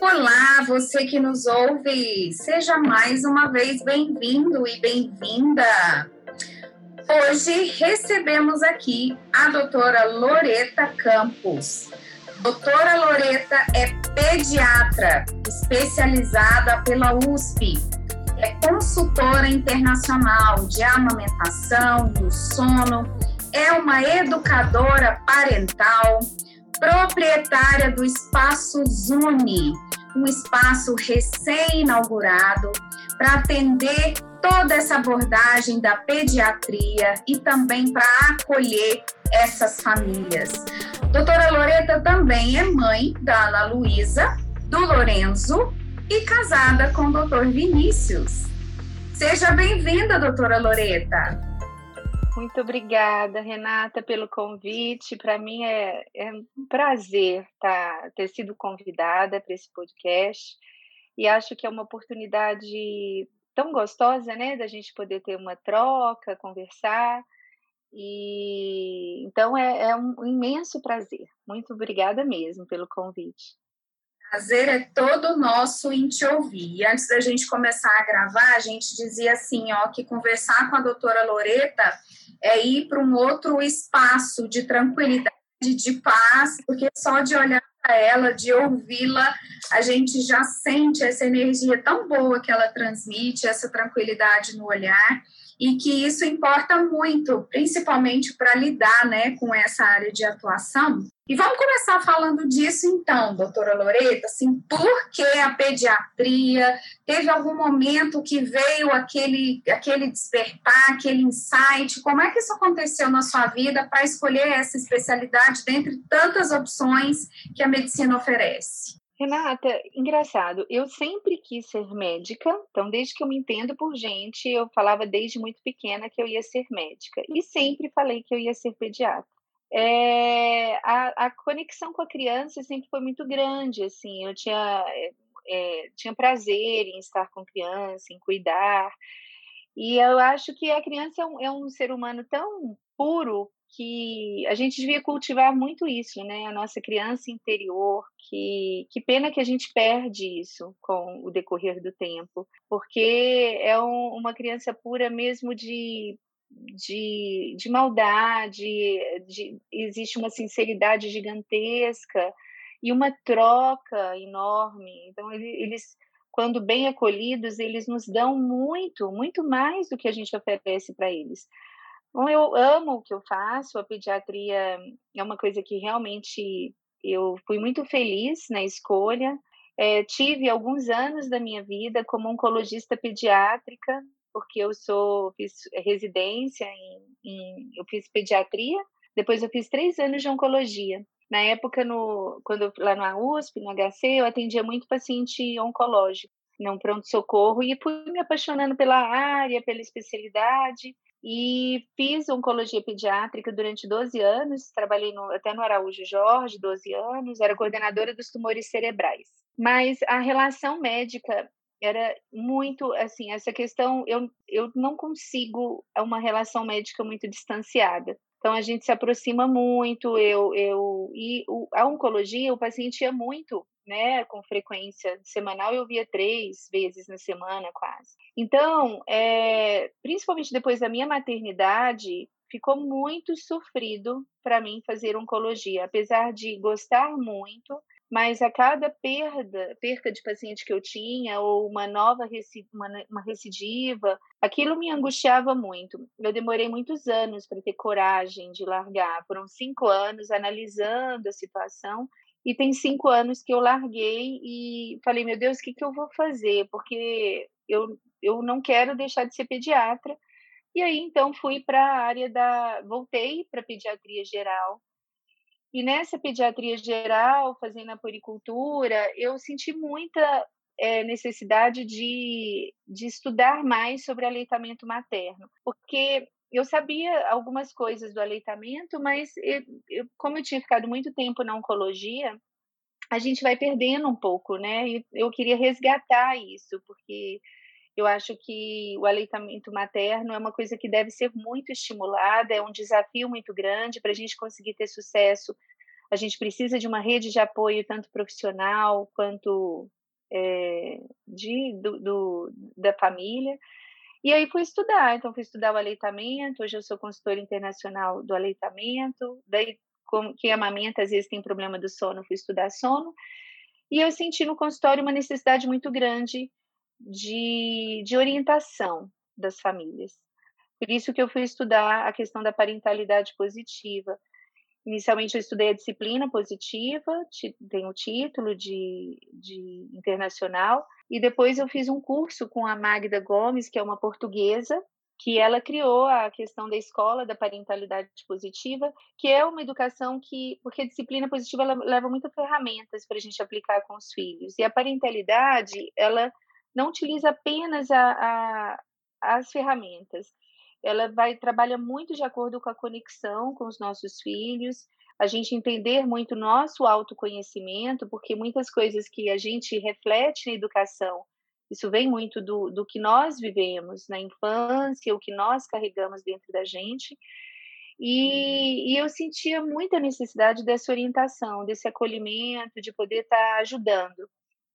Olá, você que nos ouve, seja mais uma vez bem-vindo e bem-vinda. Hoje recebemos aqui a doutora Loreta Campos. Doutora Loreta é pediatra, especializada pela USP. É consultora internacional de amamentação, do sono, é uma educadora parental, proprietária do Espaço Zuni, um espaço recém-inaugurado para atender toda essa abordagem da pediatria e também para acolher essas famílias. Doutora Loreta também é mãe da Ana Luísa, do Lorenzo e casada com o doutor Vinícius. Seja bem-vinda, doutora Loreta. Muito obrigada, Renata, pelo convite. Para mim é, é, um prazer tá, ter sido convidada para esse podcast e acho que é uma oportunidade tão gostosa, né, da gente poder ter uma troca, conversar. E então é, é um imenso prazer. Muito obrigada mesmo pelo convite. Prazer é todo nosso em te ouvir. E antes da gente começar a gravar, a gente dizia assim, ó, que conversar com a doutora Loreta é ir para um outro espaço de tranquilidade, de paz, porque só de olhar para ela, de ouvi-la, a gente já sente essa energia tão boa que ela transmite, essa tranquilidade no olhar e que isso importa muito, principalmente para lidar né, com essa área de atuação. E vamos começar falando disso então, doutora Loreta, assim, por que a pediatria? Teve algum momento que veio aquele, aquele despertar, aquele insight? Como é que isso aconteceu na sua vida para escolher essa especialidade dentre tantas opções que a medicina oferece? Renata, engraçado, eu sempre quis ser médica, então desde que eu me entendo por gente, eu falava desde muito pequena que eu ia ser médica e sempre falei que eu ia ser pediatra. É, a, a, conexão com a criança sempre foi muito grande, assim, eu tinha, é, é, tinha prazer em estar com criança, em cuidar, e eu acho que a criança é um, é um ser humano tão puro que a gente devia cultivar muito isso, né? A nossa criança interior, que, que pena que a gente perde isso com o decorrer do tempo, porque é um, uma criança pura mesmo de, de, de maldade, de, existe uma sinceridade gigantesca e uma troca enorme. Então, eles quando bem acolhidos, eles nos dão muito, muito mais do que a gente oferece para eles. Bom, eu amo o que eu faço, a pediatria é uma coisa que realmente eu fui muito feliz na escolha. É, tive alguns anos da minha vida como oncologista pediátrica, porque eu sou fiz residência em, em eu fiz pediatria, depois eu fiz três anos de oncologia. Na época, no, quando lá na USP, no HC, eu atendia muito paciente oncológico, não pronto-socorro, e fui me apaixonando pela área, pela especialidade, e fiz oncologia pediátrica durante 12 anos, trabalhei no, até no Araújo Jorge, 12 anos, era coordenadora dos tumores cerebrais. Mas a relação médica era muito, assim, essa questão, eu, eu não consigo uma relação médica muito distanciada. Então a gente se aproxima muito, eu, eu e o, a oncologia, o paciente ia muito né, com frequência semanal, eu via três vezes na semana quase. Então, é, principalmente depois da minha maternidade, ficou muito sofrido para mim fazer oncologia, apesar de gostar muito, mas a cada perda, perca de paciente que eu tinha, ou uma nova uma, uma recidiva, aquilo me angustiava muito. Eu demorei muitos anos para ter coragem de largar. Foram cinco anos analisando a situação e tem cinco anos que eu larguei e falei, meu Deus, o que, que eu vou fazer? Porque eu, eu não quero deixar de ser pediatra. E aí, então, fui para a área da. Voltei para pediatria geral. E nessa pediatria geral, fazendo a poricultura, eu senti muita é, necessidade de, de estudar mais sobre aleitamento materno, porque eu sabia algumas coisas do aleitamento, mas eu, eu, como eu tinha ficado muito tempo na oncologia, a gente vai perdendo um pouco, né? E eu queria resgatar isso, porque eu acho que o aleitamento materno é uma coisa que deve ser muito estimulada, é um desafio muito grande para a gente conseguir ter sucesso a gente precisa de uma rede de apoio tanto profissional quanto é, de, do, do, da família. E aí fui estudar, então fui estudar o aleitamento, hoje eu sou consultora internacional do aleitamento, daí como, quem amamenta às vezes tem problema do sono, fui estudar sono, e eu senti no consultório uma necessidade muito grande de, de orientação das famílias. Por isso que eu fui estudar a questão da parentalidade positiva. Inicialmente eu estudei a disciplina positiva, tem o título de, de internacional, e depois eu fiz um curso com a Magda Gomes, que é uma portuguesa, que ela criou a questão da escola da parentalidade positiva, que é uma educação que, porque a disciplina positiva ela leva muitas ferramentas para a gente aplicar com os filhos, e a parentalidade ela não utiliza apenas a, a, as ferramentas, ela vai trabalha muito de acordo com a conexão com os nossos filhos, a gente entender muito nosso autoconhecimento, porque muitas coisas que a gente reflete na educação, isso vem muito do, do que nós vivemos na infância, o que nós carregamos dentro da gente. E, e, eu sentia muita necessidade dessa orientação, desse acolhimento, de poder estar tá ajudando.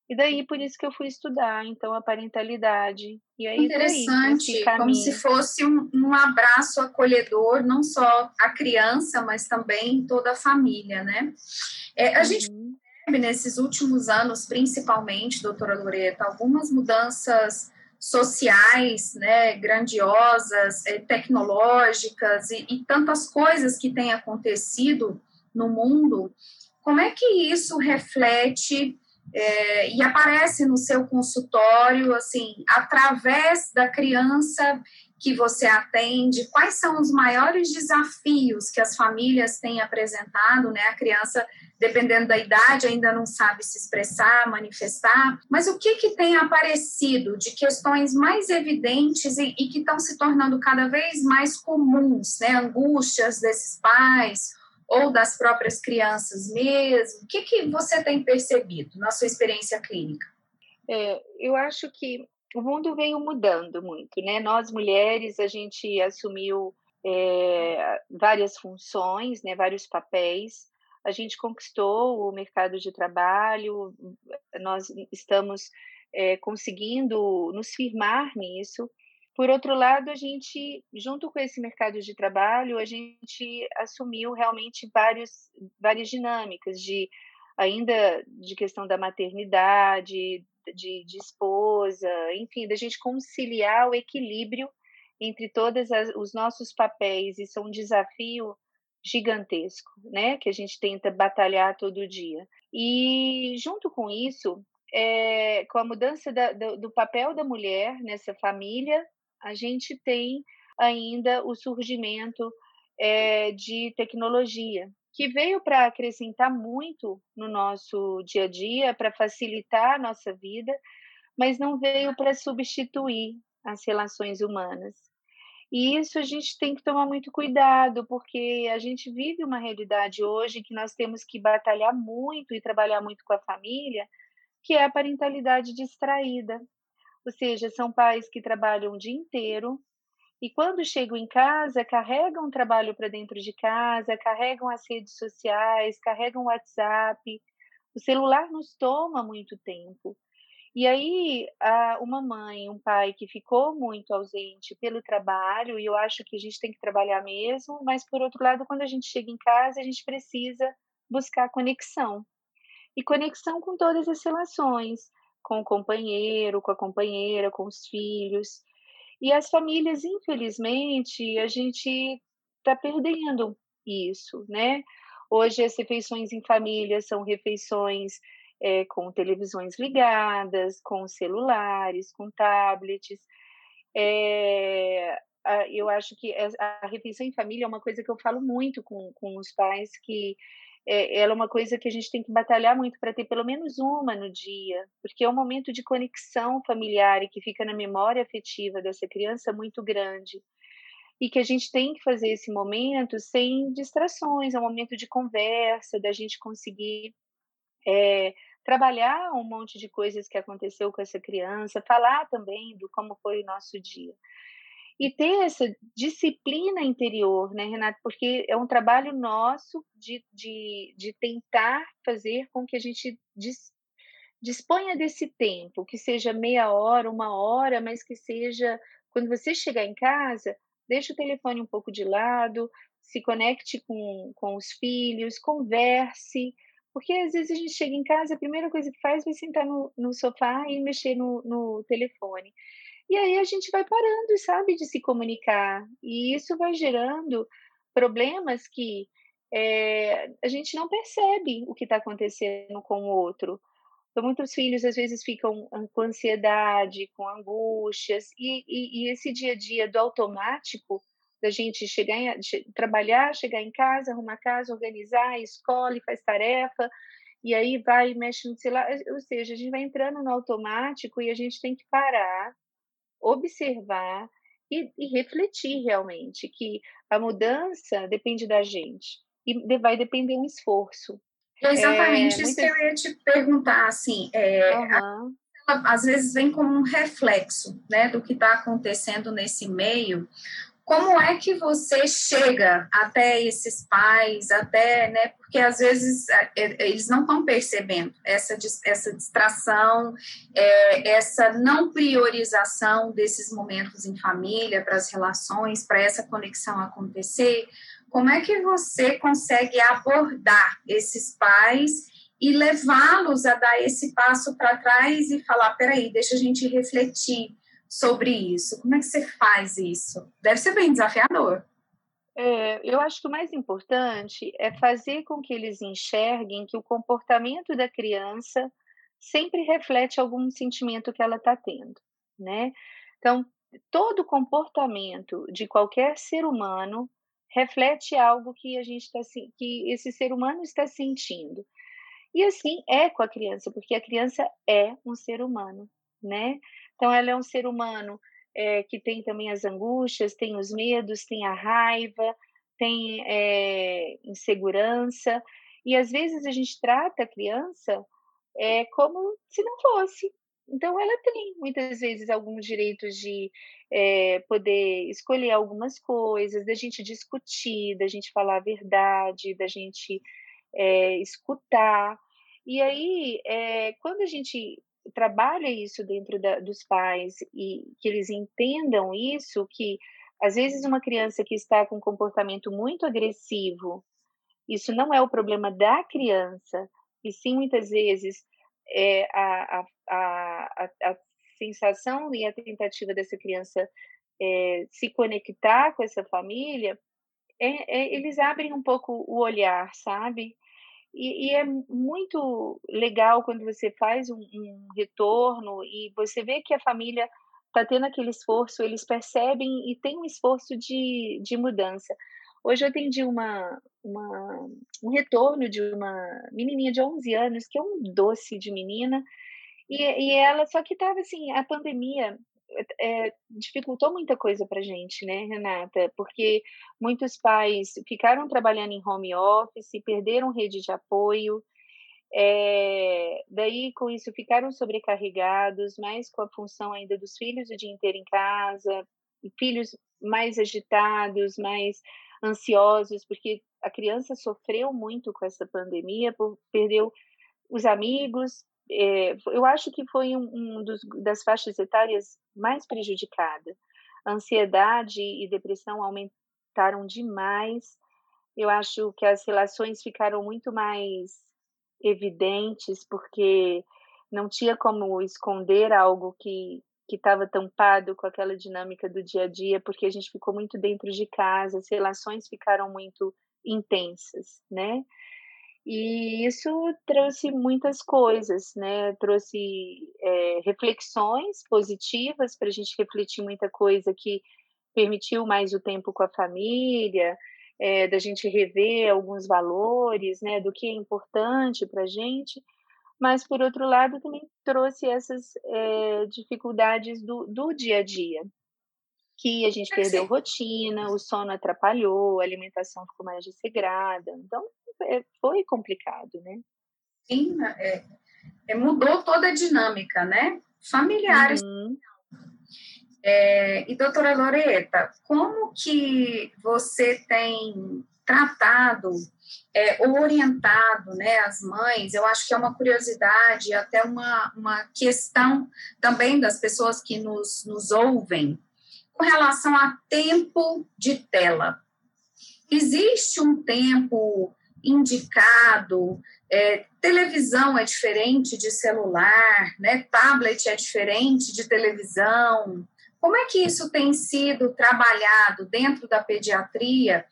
E daí por isso que eu fui estudar, então, a parentalidade. E aí, Interessante, aí, como se fosse um, um, abraço acolhedor, não só a criança, mas também toda a família, né? É, a uhum. gente percebe nesses últimos anos, principalmente, doutora Loreta, algumas mudanças sociais, né, grandiosas, é, tecnológicas e, e tantas coisas que têm acontecido no mundo. Como é que isso reflete é, e aparece no seu consultório, assim, através da criança que você atende, quais são os maiores desafios que as famílias têm apresentado, né? A criança, dependendo da idade, ainda não sabe se expressar, manifestar, mas o que, que tem aparecido de questões mais evidentes e, e que estão se tornando cada vez mais comuns, né? Angústias desses pais ou das próprias crianças mesmo? O que, que você tem percebido na sua experiência clínica? É, eu acho que o mundo veio mudando muito, né? Nós mulheres, a gente assumiu é, várias funções, né? Vários papéis. A gente conquistou o mercado de trabalho. Nós estamos é, conseguindo nos firmar nisso. Por outro lado, a gente, junto com esse mercado de trabalho, a gente assumiu realmente vários, várias dinâmicas de ainda de questão da maternidade, de, de esposa, enfim, da gente conciliar o equilíbrio entre todos os nossos papéis. Isso é um desafio gigantesco, né? Que a gente tenta batalhar todo dia. E junto com isso, é, com a mudança da, do, do papel da mulher nessa família, a gente tem ainda o surgimento é, de tecnologia, que veio para acrescentar muito no nosso dia a dia, para facilitar a nossa vida, mas não veio para substituir as relações humanas. E isso a gente tem que tomar muito cuidado, porque a gente vive uma realidade hoje que nós temos que batalhar muito e trabalhar muito com a família, que é a parentalidade distraída. Ou seja, são pais que trabalham o dia inteiro e quando chegam em casa, carregam o trabalho para dentro de casa, carregam as redes sociais, carregam o WhatsApp. O celular nos toma muito tempo. E aí, uma mãe, um pai que ficou muito ausente pelo trabalho, e eu acho que a gente tem que trabalhar mesmo, mas por outro lado, quando a gente chega em casa, a gente precisa buscar conexão. E conexão com todas as relações, com o companheiro, com a companheira, com os filhos. E as famílias, infelizmente, a gente está perdendo isso, né? Hoje as refeições em família são refeições é, com televisões ligadas, com celulares, com tablets. É, eu acho que a refeição em família é uma coisa que eu falo muito com, com os pais que é, ela é uma coisa que a gente tem que batalhar muito para ter pelo menos uma no dia, porque é um momento de conexão familiar e que fica na memória afetiva dessa criança muito grande. E que a gente tem que fazer esse momento sem distrações, é um momento de conversa, da gente conseguir é, trabalhar um monte de coisas que aconteceu com essa criança, falar também do como foi o nosso dia. E ter essa disciplina interior, né, Renato? Porque é um trabalho nosso de, de, de tentar fazer com que a gente dis, disponha desse tempo, que seja meia hora, uma hora, mas que seja quando você chegar em casa, deixe o telefone um pouco de lado, se conecte com, com os filhos, converse, porque às vezes a gente chega em casa, a primeira coisa que faz é sentar no, no sofá e mexer no, no telefone. E aí a gente vai parando, sabe, de se comunicar. E isso vai gerando problemas que é, a gente não percebe o que está acontecendo com o outro. Então, muitos filhos às vezes ficam com ansiedade, com angústias, e, e, e esse dia a dia do automático, da gente chegar em, trabalhar, chegar em casa, arrumar casa, organizar, escola, faz tarefa, e aí vai mexe no celular. Ou seja, a gente vai entrando no automático e a gente tem que parar observar e, e refletir realmente que a mudança depende da gente e vai depender um esforço. É exatamente é, isso muitas... que eu ia te perguntar, assim, é, uhum. a, às vezes vem como um reflexo, né, do que está acontecendo nesse meio, como é que você chega até esses pais, até, né, porque às vezes é, é, eles não estão percebendo essa, essa distração, é, essa não priorização desses momentos em família, para as relações, para essa conexão acontecer. Como é que você consegue abordar esses pais e levá-los a dar esse passo para trás e falar: peraí, deixa a gente refletir sobre isso? Como é que você faz isso? Deve ser bem desafiador. É, eu acho que o mais importante é fazer com que eles enxerguem que o comportamento da criança sempre reflete algum sentimento que ela está tendo, né? Então, todo comportamento de qualquer ser humano reflete algo que a gente está que esse ser humano está sentindo. E assim é com a criança, porque a criança é um ser humano, né? Então, ela é um ser humano é, que tem também as angústias, tem os medos, tem a raiva, tem é, insegurança. E às vezes a gente trata a criança é, como se não fosse. Então, ela tem muitas vezes alguns direitos de é, poder escolher algumas coisas, da gente discutir, da gente falar a verdade, da gente é, escutar. E aí, é, quando a gente trabalha isso dentro da, dos pais e que eles entendam isso, que às vezes uma criança que está com um comportamento muito agressivo, isso não é o problema da criança, e sim muitas vezes é a, a, a, a, sensação e a tentativa dessa criança é, se conectar com essa família, é, é, eles abrem um pouco o olhar, sabe? E, e, é muito legal quando você faz um, um, retorno e você vê que a família está tendo aquele esforço, eles percebem e tem um esforço de, de mudança. Hoje eu atendi uma, uma, um retorno de uma menininha de 11 anos, que é um doce de menina, e, e ela, só que estava assim, a pandemia é, dificultou muita coisa para gente, né, Renata? Porque muitos pais ficaram trabalhando em home office, perderam rede de apoio, é, daí com isso ficaram sobrecarregados, mais com a função ainda dos filhos o dia inteiro em casa, filhos mais agitados, mais ansiosos, porque a criança sofreu muito com essa pandemia, por, perdeu os amigos, é, eu acho que foi um, um dos, das faixas etárias mais prejudicada. Ansiedade e depressão aumentaram demais. Eu acho que as relações ficaram muito mais evidentes porque não tinha como esconder algo que que estava tampado com aquela dinâmica do dia a dia, porque a gente ficou muito dentro de casa, as relações ficaram muito intensas, né? E isso trouxe muitas coisas, né? Trouxe é, reflexões positivas para a gente refletir muita coisa que permitiu mais o tempo com a família, é, da gente rever alguns valores, né? Do que é importante para a gente. Mas, por outro lado, também trouxe essas é, dificuldades do, do dia a dia, que a gente perdeu rotina, o sono atrapalhou, a alimentação ficou mais desregrada. Então, é, foi complicado, né? Sim, é, é, mudou toda a dinâmica, né? Familiares. Uhum. É, e doutora Loreta, como que você tem tratado é, orientado né, as mães, eu acho que é uma curiosidade, até uma, uma questão também das pessoas que nos, nos ouvem, com relação a tempo de tela. Existe um tempo indicado, é, televisão é diferente de celular, né, tablet é diferente de televisão. Como é que isso tem sido trabalhado dentro da pediatria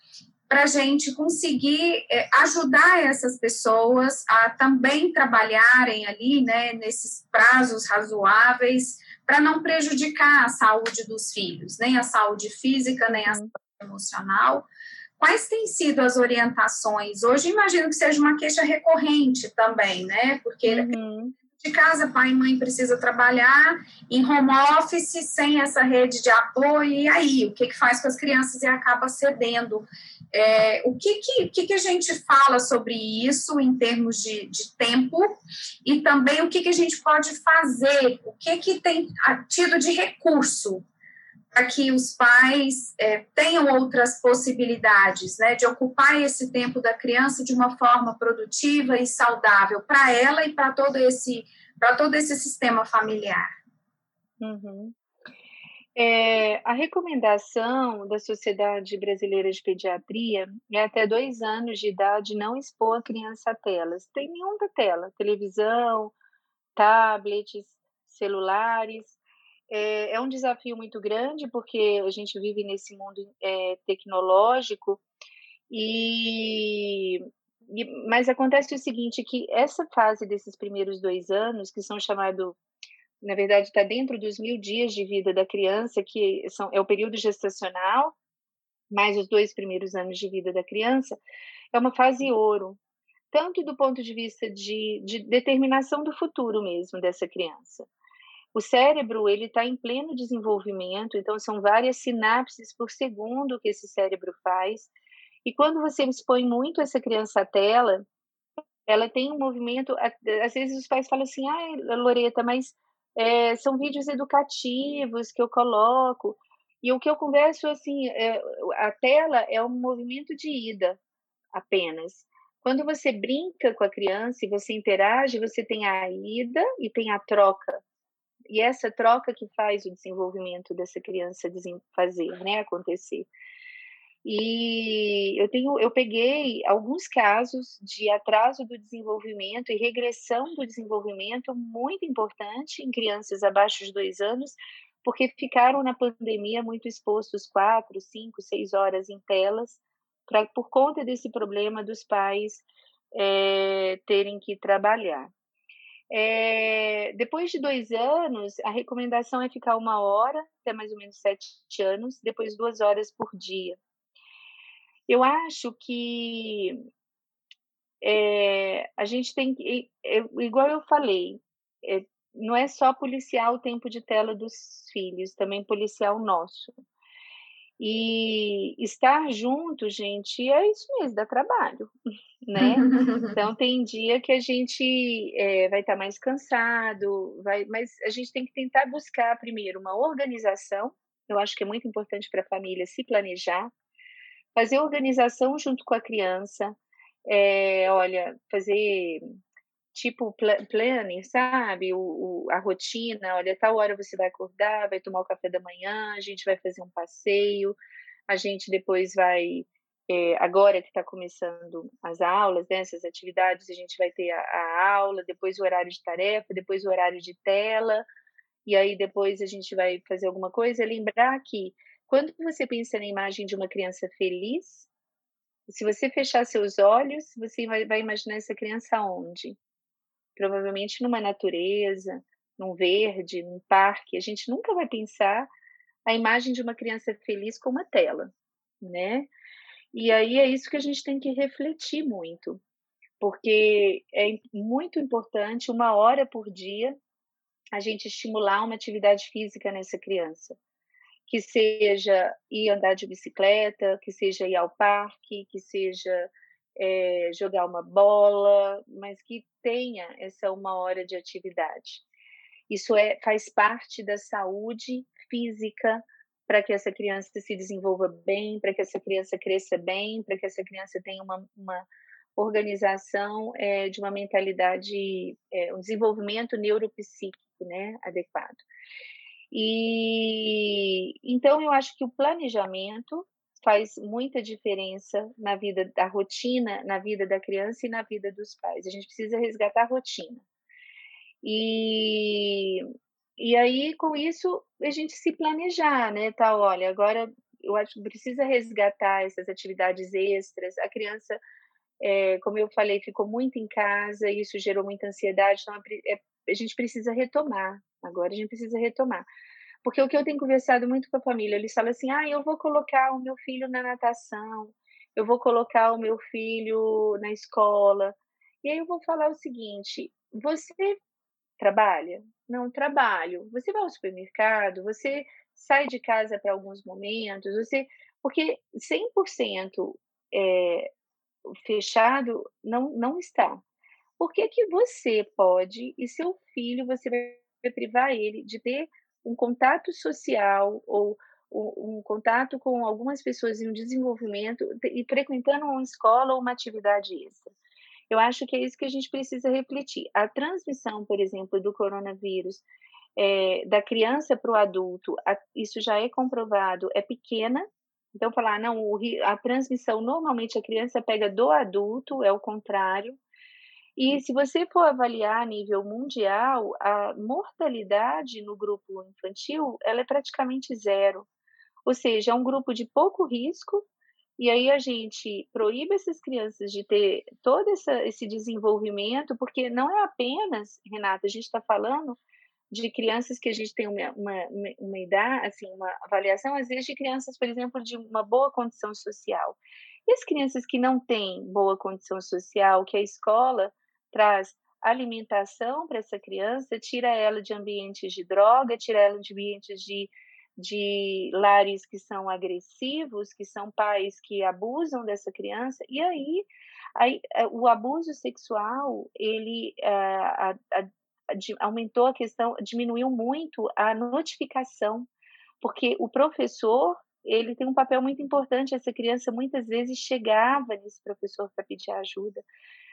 para a gente conseguir é, ajudar essas pessoas a também trabalharem ali, né, nesses prazos razoáveis, para não prejudicar a saúde dos filhos, nem a saúde física, nem a uhum. saúde emocional. Quais têm sido as orientações? Hoje imagino que seja uma queixa recorrente também, né? Porque uhum. De casa, pai e mãe precisa trabalhar em home office sem essa rede de apoio, e aí, o que, que faz com as crianças? E acaba cedendo. É, o que, que, que, a gente fala sobre isso em termos de, de tempo? E também o que, que a gente pode fazer, o que, que tem tido de recurso para que os pais é, tenham outras possibilidades né, de ocupar esse tempo da criança de uma forma produtiva e saudável para ela e para todo esse para todo esse sistema familiar. Uhum. É, a recomendação da Sociedade Brasileira de Pediatria é até dois anos de idade não expor a criança a telas. Tem nenhuma tela, televisão, tablets, celulares. É, é, um desafio muito grande porque a gente vive nesse mundo é, tecnológico e, e, mas acontece o seguinte que essa fase desses primeiros dois anos que são chamados na verdade, está dentro dos mil dias de vida da criança, que são, é o período gestacional, mais os dois primeiros anos de vida da criança, é uma fase ouro, tanto do ponto de vista de, de determinação do futuro mesmo dessa criança. O cérebro ele está em pleno desenvolvimento, então são várias sinapses por segundo que esse cérebro faz. E quando você expõe muito essa criança à tela, ela tem um movimento. Às vezes os pais falam assim: ah, Loreta, mas é, são vídeos educativos que eu coloco. E o que eu converso, assim, é, a tela é um movimento de ida apenas. Quando você brinca com a criança e você interage, você tem a ida e tem a troca. E essa troca que faz o desenvolvimento dessa criança fazer, né, acontecer. E eu tenho, eu peguei alguns casos de atraso do desenvolvimento e regressão do desenvolvimento muito importante em crianças abaixo de dois anos, porque ficaram na pandemia muito expostos quatro, cinco, seis horas em telas, pra, por conta desse problema dos pais é, terem que trabalhar. É, depois de dois anos, a recomendação é ficar uma hora, até mais ou menos sete anos, depois duas horas por dia. Eu acho que é, a gente tem que, igual eu falei, é, não é só policiar o tempo de tela dos filhos, também policiar o nosso. E estar junto, gente, é isso mesmo, dá trabalho, né? Então tem dia que a gente é, vai estar tá mais cansado, vai, mas a gente tem que tentar buscar primeiro uma organização. Eu acho que é muito importante para a família se planejar, fazer organização junto com a criança, é, olha, fazer tipo planning, sabe? O, o, a rotina, olha, tal hora você vai acordar, vai tomar o café da manhã, a gente vai fazer um passeio, a gente depois vai, é, agora que está começando as aulas, né, essas atividades, a gente vai ter a, a, aula, depois o horário de tarefa, depois o horário de tela, e aí depois a gente vai fazer alguma coisa, lembrar que quando você pensa na imagem de uma criança feliz, se você fechar seus olhos, você vai, vai imaginar essa criança onde? Provavelmente numa natureza, num verde, num parque. A gente nunca vai pensar a imagem de uma criança feliz como uma tela, né? E aí é isso que a gente tem que refletir muito, porque é muito importante, uma hora por dia, a gente estimular uma atividade física nessa criança que seja ir andar de bicicleta, que seja ir ao parque, que seja é, jogar uma bola, mas que tenha essa uma hora de atividade. Isso é, faz parte da saúde física para que essa criança se desenvolva bem, para que essa criança cresça bem, para que essa criança tenha uma, uma organização é, de uma mentalidade, é, um desenvolvimento neuropsíquico né, adequado. E então eu acho que o planejamento faz muita diferença na vida da rotina, na vida da criança e na vida dos pais. A gente precisa resgatar a rotina. E, e aí, com isso, a gente se planejar, né? Tá, olha, agora eu acho que precisa resgatar essas atividades extras. A criança, é, como eu falei, ficou muito em casa, e isso gerou muita ansiedade, então é, a gente precisa retomar. Agora a gente precisa retomar. Porque o que eu tenho conversado muito com a família, eles falam assim: ah, eu vou colocar o meu filho na natação, eu vou colocar o meu filho na escola. E aí eu vou falar o seguinte: você trabalha? Não, trabalho. Você vai ao supermercado? Você sai de casa para alguns momentos? Você. Porque 100% é, fechado não, não está. Por que, que você pode e seu filho, você vai privar ele de ter um contato social ou um, um contato com algumas pessoas em um desenvolvimento e frequentando uma escola ou uma atividade extra. Eu acho que é isso que a gente precisa refletir. A transmissão, por exemplo, do coronavírus é, da criança para o adulto, a, isso já é comprovado, é pequena. Então, falar, não, o, a transmissão normalmente a criança pega do adulto, é o contrário. E se você for avaliar a nível mundial, a mortalidade no grupo infantil ela é praticamente zero. Ou seja, é um grupo de pouco risco, e aí a gente proíbe essas crianças de ter todo essa, esse desenvolvimento, porque não é apenas, Renata, a gente está falando de crianças que a gente tem uma, uma, uma idade, assim, uma avaliação, às vezes, de crianças, por exemplo, de uma boa condição social. E as crianças que não têm boa condição social, que a escola traz alimentação para essa criança, tira ela de ambientes de droga, tira ela de ambientes de, de lares que são agressivos, que são pais que abusam dessa criança, e aí, aí é, o abuso sexual, ele a, a, a, aumentou a questão, diminuiu muito a notificação, porque o professor ele tem um papel muito importante. Essa criança muitas vezes chegava nesse professor para pedir ajuda.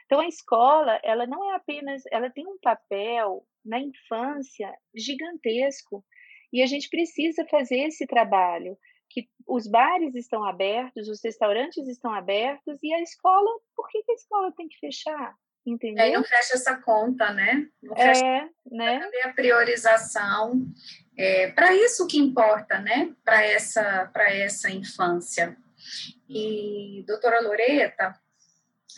Então a escola, ela não é apenas, ela tem um papel na infância gigantesco e a gente precisa fazer esse trabalho que os bares estão abertos, os restaurantes estão abertos e a escola, por que, que a escola tem que fechar? Entendeu? Aí não fecha essa conta, né? Não fecha é, né? A priorização? É, para isso que importa, né? Para essa, para essa infância. E, doutora Loreta,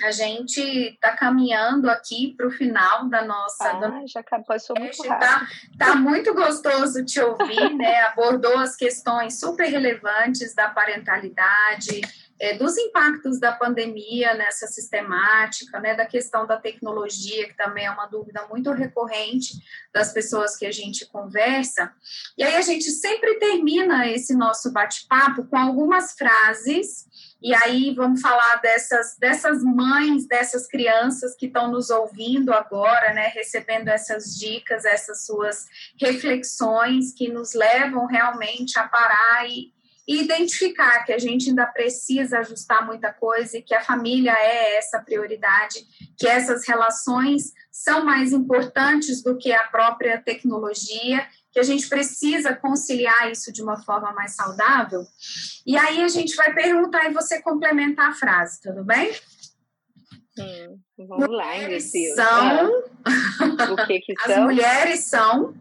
a gente está caminhando aqui para o final da nossa. Ah, do... já passou muito rápido. Tá, tá muito gostoso te ouvir, né? Abordou as questões super relevantes da parentalidade, é, dos impactos da pandemia nessa sistemática, né? Da questão da tecnologia, que também é uma dúvida muito recorrente das pessoas que a gente conversa. E aí a gente sempre termina esse nosso bate-papo com algumas frases e aí vamos falar dessas, dessas mães, dessas crianças que estão nos ouvindo agora, né, recebendo essas dicas, essas suas reflexões que nos levam realmente a parar e, e identificar que a gente ainda precisa ajustar muita coisa e que a família é essa prioridade, que essas relações são mais importantes do que a própria tecnologia que a gente precisa conciliar isso de uma forma mais saudável. E aí a gente vai perguntar e você complementar a frase, tudo bem? Hum, vamos lá, Ingrid. São. o que, que As mulheres são.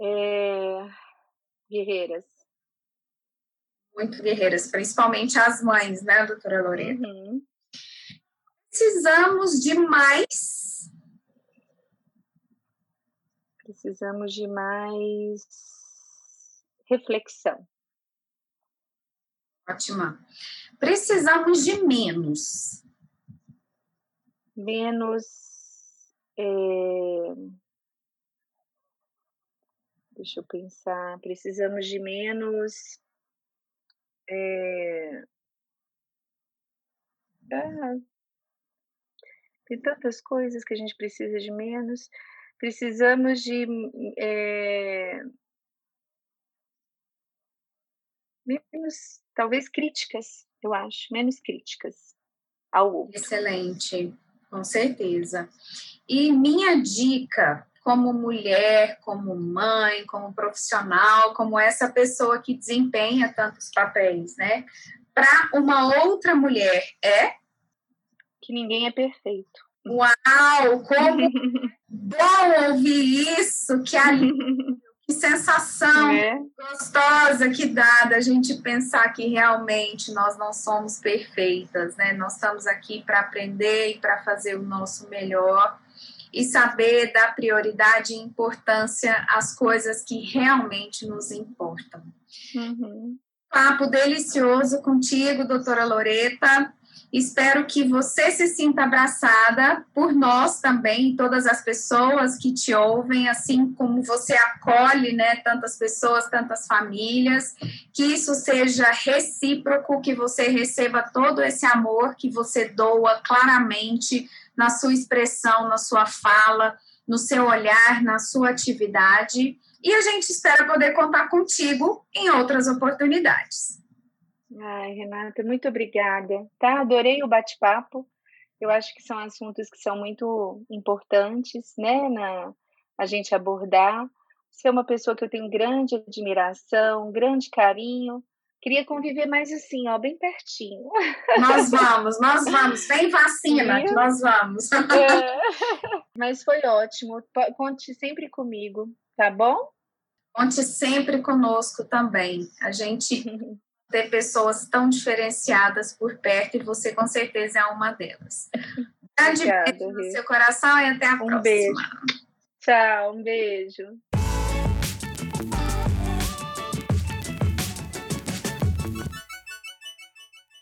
É... Guerreiras. Muito guerreiras, principalmente as mães, né, doutora Lorena? Uhum. Precisamos de mais Precisamos de mais reflexão. Ótima. Precisamos de menos. Menos. É... Deixa eu pensar. Precisamos de menos. É... Ah, tem tantas coisas que a gente precisa de menos precisamos de é, menos, talvez críticas, eu acho, menos críticas ao outro. Excelente, com certeza. E minha dica como mulher, como mãe, como profissional, como essa pessoa que desempenha tantos papéis, né? Para uma outra mulher é que ninguém é perfeito. Uau, como bom ouvir isso, que alívio, que sensação é. gostosa que dá da gente pensar que realmente nós não somos perfeitas, né? Nós estamos aqui para aprender e para fazer o nosso melhor e saber dar prioridade e importância às coisas que realmente nos importam. Uhum. Papo delicioso contigo, doutora Loreta. Espero que você se sinta abraçada por nós também, todas as pessoas que te ouvem, assim como você acolhe, né, tantas pessoas, tantas famílias, que isso seja recíproco, que você receba todo esse amor que você doa claramente na sua expressão, na sua fala, no seu olhar, na sua atividade. E a gente espera poder contar contigo em outras oportunidades. Ai, Renata, muito obrigada. Tá? Adorei o bate-papo. Eu acho que são assuntos que são muito importantes, né, na a gente abordar. Você é uma pessoa que eu tenho grande admiração, grande carinho. Queria conviver mais assim, ó, bem pertinho. Nós vamos, nós vamos. Vem vacina, que nós vamos. É. Mas foi ótimo. Conte sempre comigo, tá bom? Conte sempre conosco também. A gente ter pessoas tão diferenciadas por perto e você com certeza é uma delas. Grande Obrigada, beijo no seu coração e até a um próxima. Beijo. Tchau, um beijo.